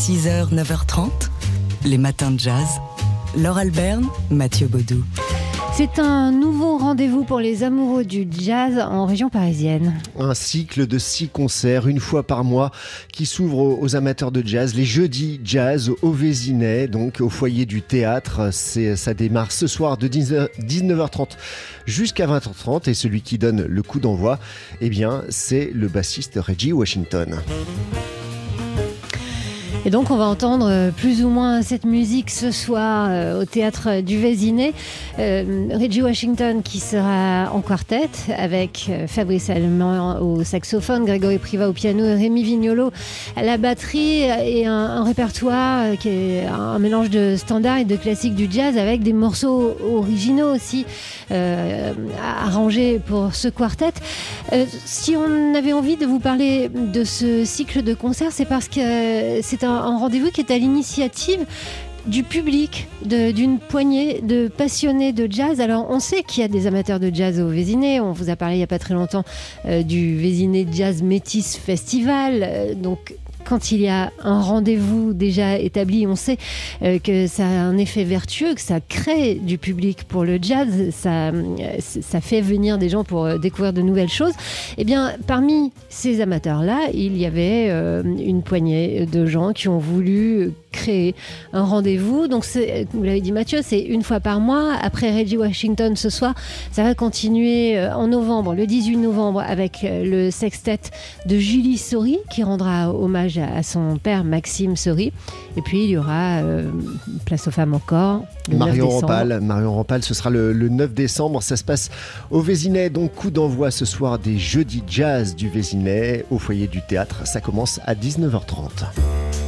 6h, 9h30, les matins de jazz. Laure Alberne, Mathieu Baudou. C'est un nouveau rendez-vous pour les amoureux du jazz en région parisienne. Un cycle de six concerts, une fois par mois, qui s'ouvre aux amateurs de jazz. Les jeudis jazz au Vésinet, donc au foyer du théâtre. Ça démarre ce soir de 19h30 jusqu'à 20h30. Et celui qui donne le coup d'envoi, eh bien, c'est le bassiste Reggie Washington. Et donc on va entendre euh, plus ou moins cette musique ce soir euh, au théâtre du Vésiné. Euh, Reggie Washington qui sera en quartet avec Fabrice Allemand au saxophone, Grégory Priva au piano Rémi Vignolo à la batterie et un, répertoire qui est un mélange de standards et de classiques du jazz avec des morceaux originaux aussi arrangés pour ce quartet. si on avait envie de vous parler de ce cycle de concerts, c'est parce que c'est un un, rendez-vous qui est à l'initiative du public, d'une poignée de passionnés de jazz. Alors, on sait qu'il y a des amateurs de jazz au Vésiné. On vous a parlé il n'y a pas très longtemps euh, du Vésiné Jazz Métis Festival. Euh, donc, quand il y a un rendez-vous déjà établi, on sait euh, que ça a un effet vertueux, que ça crée du public pour le jazz, ça, ça fait venir des gens pour découvrir de nouvelles choses. Eh bien, parmi ces amateurs-là, il y avait une poignée de gens qui ont voulu créer un rendez-vous. Donc, vous l'avez dit Mathieu, c'est une fois par mois. Après Reggie Washington ce soir, ça va continuer euh, en novembre, le 18 novembre, avec euh, le sextet de Julie Sori, qui rendra hommage à son père Maxime Sori. Et puis, il y aura euh, Place aux femmes encore. Marion Rampal, Marion Rampal, ce sera le, 9 décembre. Ça se passe au Vésinet. Donc, coup d'envoi ce soir des jeudis jazz du Vésinet au foyer du théâtre. Ça commence à 19h30.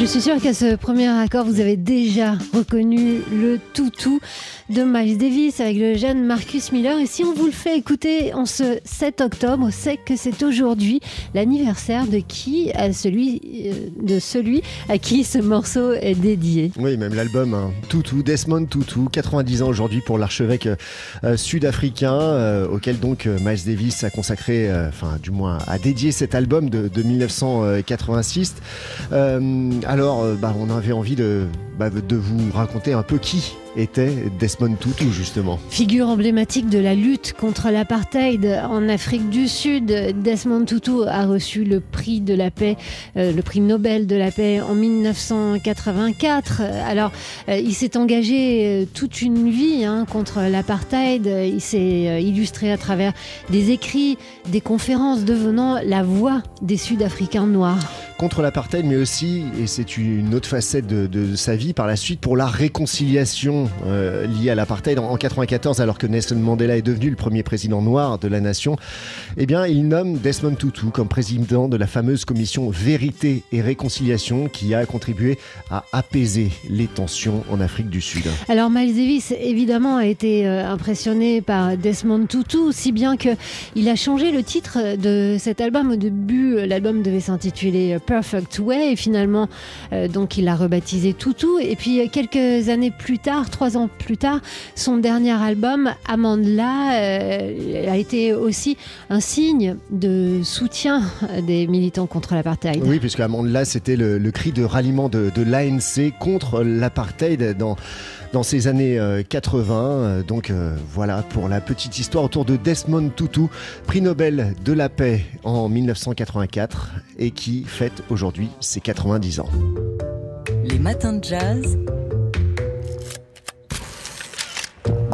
Je suis sûre qu'à ce premier accord, vous avez déjà reconnu le toutou de Miles Davis avec le jeune Marcus Miller. Et si on vous le fait écouter en ce 7 octobre, c'est que c'est aujourd'hui l'anniversaire de qui celui, euh, de celui à qui ce morceau est dédié. Oui, même l'album hein. Toutou, Desmond Toutou, 90 ans aujourd'hui pour l'archevêque euh, sud-africain, auquel donc Miles Davis a consacré, enfin du moins a dédié cet album de, de 1986. Alors, euh, bah, on avait envie de, bah, de vous raconter un peu qui était Desmond Tutu justement Figure emblématique de la lutte contre l'apartheid en Afrique du Sud, Desmond Tutu a reçu le prix de la paix, euh, le prix Nobel de la paix en 1984. Alors, euh, il s'est engagé euh, toute une vie hein, contre l'apartheid. Il s'est illustré à travers des écrits, des conférences, devenant la voix des Sud-Africains noirs contre l'apartheid, mais aussi, et c'est une autre facette de, de, sa vie par la suite, pour la réconciliation euh, lié à l'apartheid en, 1994, alors que Nelson Mandela est devenu le premier président noir de la nation, eh bien, il nomme Desmond Tutu comme président de la fameuse commission Vérité et Réconciliation qui a contribué à apaiser les tensions en Afrique du Sud. Alors Miles Davis, évidemment, a été euh, impressionné par Desmond Tutu, si bien que il a changé le titre de cet album. Au début, l'album devait s'intituler Perfect Way, et finalement, euh, donc, il l'a rebaptisé Tutu. Et puis, quelques années plus tard, trois ans plus tard, son dernier album, Amandla, euh, a été aussi un signe de soutien des militants contre l'apartheid. Oui, puisque Amandla, c'était le, cri de ralliement de, l'ANC contre l'apartheid dans dans ces années 80. Euh, euh, donc voilà pour la petite histoire autour de Desmond Tutu, prix Nobel de la paix en 1984 et qui fête aujourd'hui ses 90 ans. Les matins de jazz.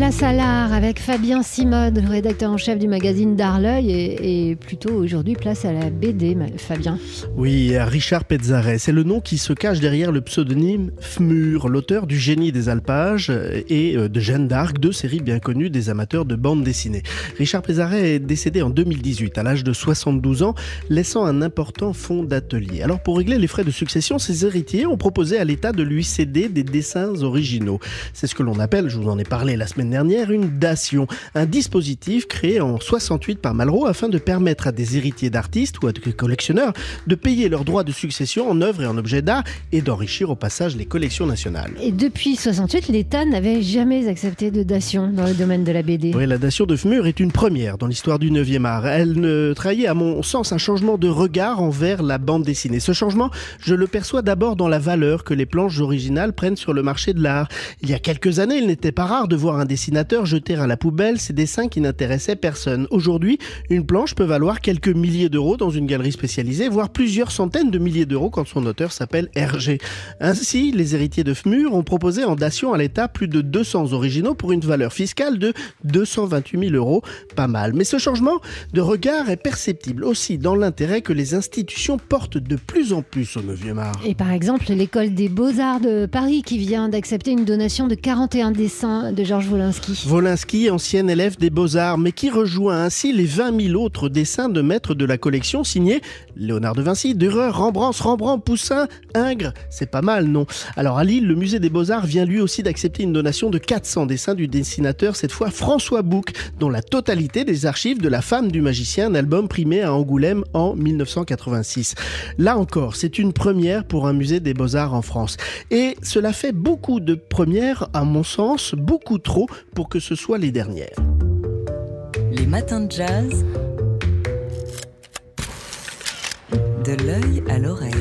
Place à l'art avec Fabien Simode, rédacteur en chef du magazine D'Arleuil et, plutôt aujourd'hui place à la BD, Fabien. Oui, Richard Pezzaret, c'est le nom qui se cache derrière le pseudonyme Fmur, l'auteur du Génie des alpages et euh, de Jeanne d'Arc, deux séries bien connues des amateurs de bande dessinée. Richard Pezzaret est décédé en 2018 à l'âge de 72 ans, laissant un important fonds d'atelier. Alors pour régler les frais de succession, ses héritiers ont proposé à l'État de lui céder des dessins originaux. C'est ce que l'on appelle, je vous en ai parlé la semaine semaine dernière une dation, un dispositif créé en 68 par Malraux afin de permettre à des héritiers d'artistes ou à des collectionneurs de payer leurs droits de succession en œuvres et en objets d'art et d'enrichir au passage les collections nationales. Et depuis 68, l'État n'avait jamais accepté de dation dans le domaine de la BD. Oui, la dation de Fmur est une première dans l'histoire du 9e art. Elle ne trahit à mon sens un changement de regard envers la bande dessinée. Ce changement, je le perçois d'abord dans la valeur que les planches originales prennent sur le marché de l'art. Il y a quelques années, il n'était pas rare de voir un dessinateur jeter à la poubelle ses dessins qui n'intéressaient personne. Aujourd'hui, une planche peut valoir quelques milliers d'euros dans une galerie spécialisée, voire plusieurs centaines de milliers d'euros quand son auteur s'appelle Hergé. Ainsi, les héritiers de Fmur ont proposé en dation à l'État plus de 200 originaux pour une valeur fiscale de 228 000 euros. Pas mal. Mais ce changement de regard est perceptible aussi dans l'intérêt que les institutions portent de plus en plus au 9e art. Et par exemple, l'école des beaux-arts de Paris qui vient d'accepter une donation de 41 dessins de Georges Wolinski, ancien élève des beaux-arts, mais qui rejoint ainsi les 20 000 autres dessins de maîtres de la collection signés Léonard de Vinci, Dürer, Rembrandt, Rembrandt, Poussin, Ingres. C'est pas mal, non? Alors à Lille, le musée des beaux-arts vient lui aussi d'accepter une donation de 400 dessins du dessinateur, cette fois François Bouc, dont la totalité des archives de La femme du magicien, un album primé à Angoulême en 1986. Là encore, c'est une première pour un musée des beaux-arts en France. Et cela fait beaucoup de premières, à mon sens, beaucoup trop pour que ce soit les dernières. Les matins de jazz. De l'œil à l'oreille.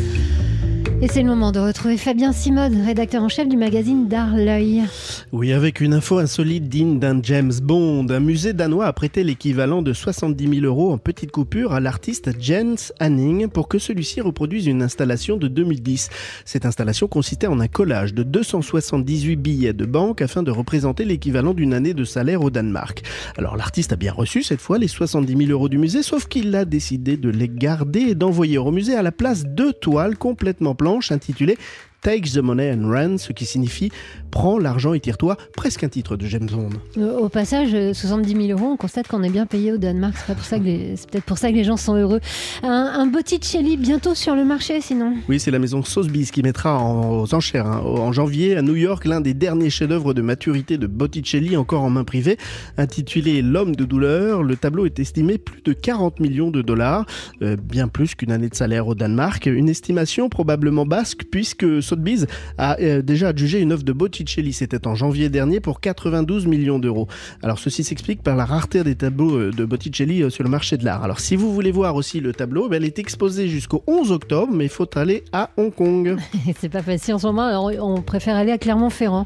Et c'est le moment de retrouver Fabien Simode, rédacteur en chef du magazine D'Art L'œil. Oui, avec une info insolite digne d'un James Bond. Un musée danois a prêté l'équivalent de 70 000 euros en petite coupure à l'artiste Jens Hanning pour que celui-ci reproduise une installation de 2010. Cette installation consistait en un collage de 278 billets de banque afin de représenter l'équivalent d'une année de salaire au Danemark. Alors l'artiste a bien reçu cette fois les 70 000 euros du musée, sauf qu'il a décidé de les garder et d'envoyer au musée à la place deux toiles complètement blanches intitulé Take the Money and Run, ce qui signifie Prends l'argent et tire-toi, presque un titre de James Bond. Euh, au passage, 70 euh, 000 euros, on constate qu'on est bien payé au Danemark. C'est peut-être pour ça que les gens sont heureux. Un, un Botticelli bientôt sur le marché, sinon Oui, c'est la maison Sotheby's qui mettra en, aux enchères hein, en janvier à New York l'un des derniers chefs-d'œuvre de maturité de Botticelli, encore en main privée, intitulé L'homme de douleur. Le tableau est estimé plus de 40 millions de dollars, euh, bien plus qu'une année de salaire au Danemark. Une estimation probablement basque puisque Sotheby's a euh, déjà jugé une œuvre de Botticelli, c'était en janvier dernier, pour 92 millions d'euros. Alors ceci s'explique par la rareté des tableaux euh, de Botticelli euh, sur le marché de l'art. Alors si vous voulez voir aussi le tableau, ben, il est exposé jusqu'au 11 octobre, mais il faut aller à Hong Kong. C'est pas facile en ce moment, on préfère aller à Clermont-Ferrand.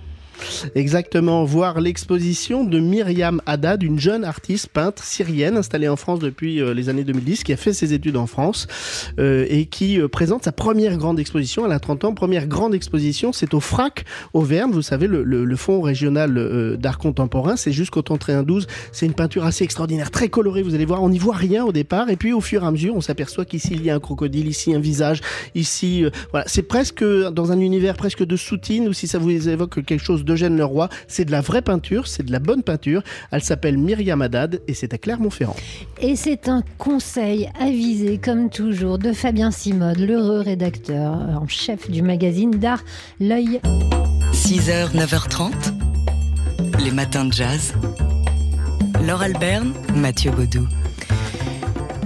Exactement, voir l'exposition de Myriam Haddad, une jeune artiste peintre syrienne installée en France depuis euh, les années 2010, qui a fait ses études en France euh, et qui euh, présente sa première grande exposition. Elle a 30 ans, première grande exposition, c'est au FRAC, Auvergne, vous savez, le, le, fonds régional d'art contemporain, c'est jusqu'au 31-12. C'est une peinture assez extraordinaire, très colorée, vous allez voir, on n'y voit rien au départ, et puis au fur et à mesure, on s'aperçoit qu'ici il y a un crocodile, ici un visage, ici, voilà, c'est presque dans un univers presque de soutine, ou si ça vous évoque quelque chose d'Eugène Leroy. C'est de la vraie peinture, c'est de la bonne peinture. Elle s'appelle Myriam Haddad et c'est à Clermont-Ferrand. Et c'est un conseil avisé, comme toujours, de Fabien Simode, l'heureux rédacteur en chef du magazine d'art L'œil. 6h, 9h30, les matins de jazz. Laure Alberne, Mathieu Baudou.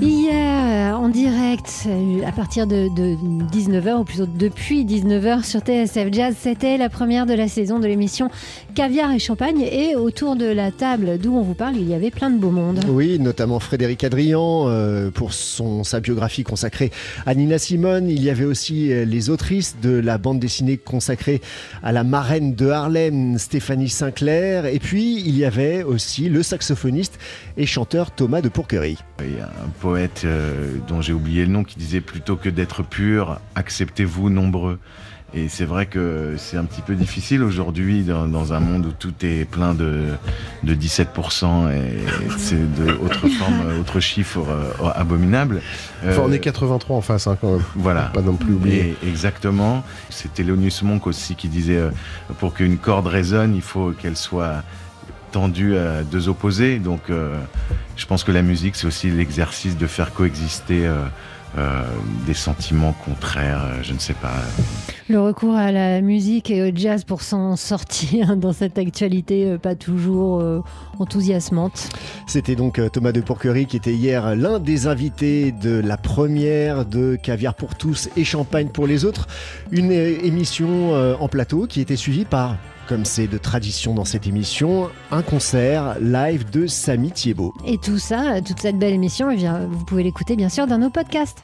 Hier, en direct, à partir de, 19h, ou plutôt depuis 19h sur TSF Jazz, c'était la première de la saison de l'émission Caviar et Champagne. Et autour de la table d'où on vous parle, il y avait plein de beaux mondes. Oui, notamment Frédéric Adrian euh, pour son, sa biographie consacrée à Nina Simone. Il y avait aussi euh, les autrices de la bande dessinée consacrée à la marraine de Harlem, Stéphanie Sinclair. Et puis, il y avait aussi le saxophoniste et chanteur Thomas de Pourquerie. Oui, un poète euh, dont j'ai oublié le nom qui disait plutôt que d'être pur, acceptez-vous nombreux. Et c'est vrai que c'est un petit peu difficile aujourd'hui dans, un monde où tout est plein de, de 17% et c'est d'autres formes, autres chiffres euh, abominables. Enfin, on est 83 en face, hein, quand même. Voilà. Pas non plus oublier. exactement. C'était Léonius Monk aussi qui disait euh, pour qu'une corde résonne, il faut qu'elle soit tendue à deux opposés. Donc, je pense que la musique, c'est aussi l'exercice de faire coexister euh, des sentiments contraires, euh, je ne sais pas. Le recours à la musique et au jazz pour s'en sortir dans cette actualité euh, pas toujours euh, enthousiasmante. C'était donc euh, Thomas de Pourquerie qui était hier l'un des invités de la première de Caviar pour tous et Champagne pour les autres. Une euh, émission euh, en plateau qui était suivie par, comme c'est de tradition dans cette émission, un concert live de Samy Thiebaud. Et tout ça, toute cette belle émission, eh vous pouvez l'écouter bien sûr dans nos podcasts.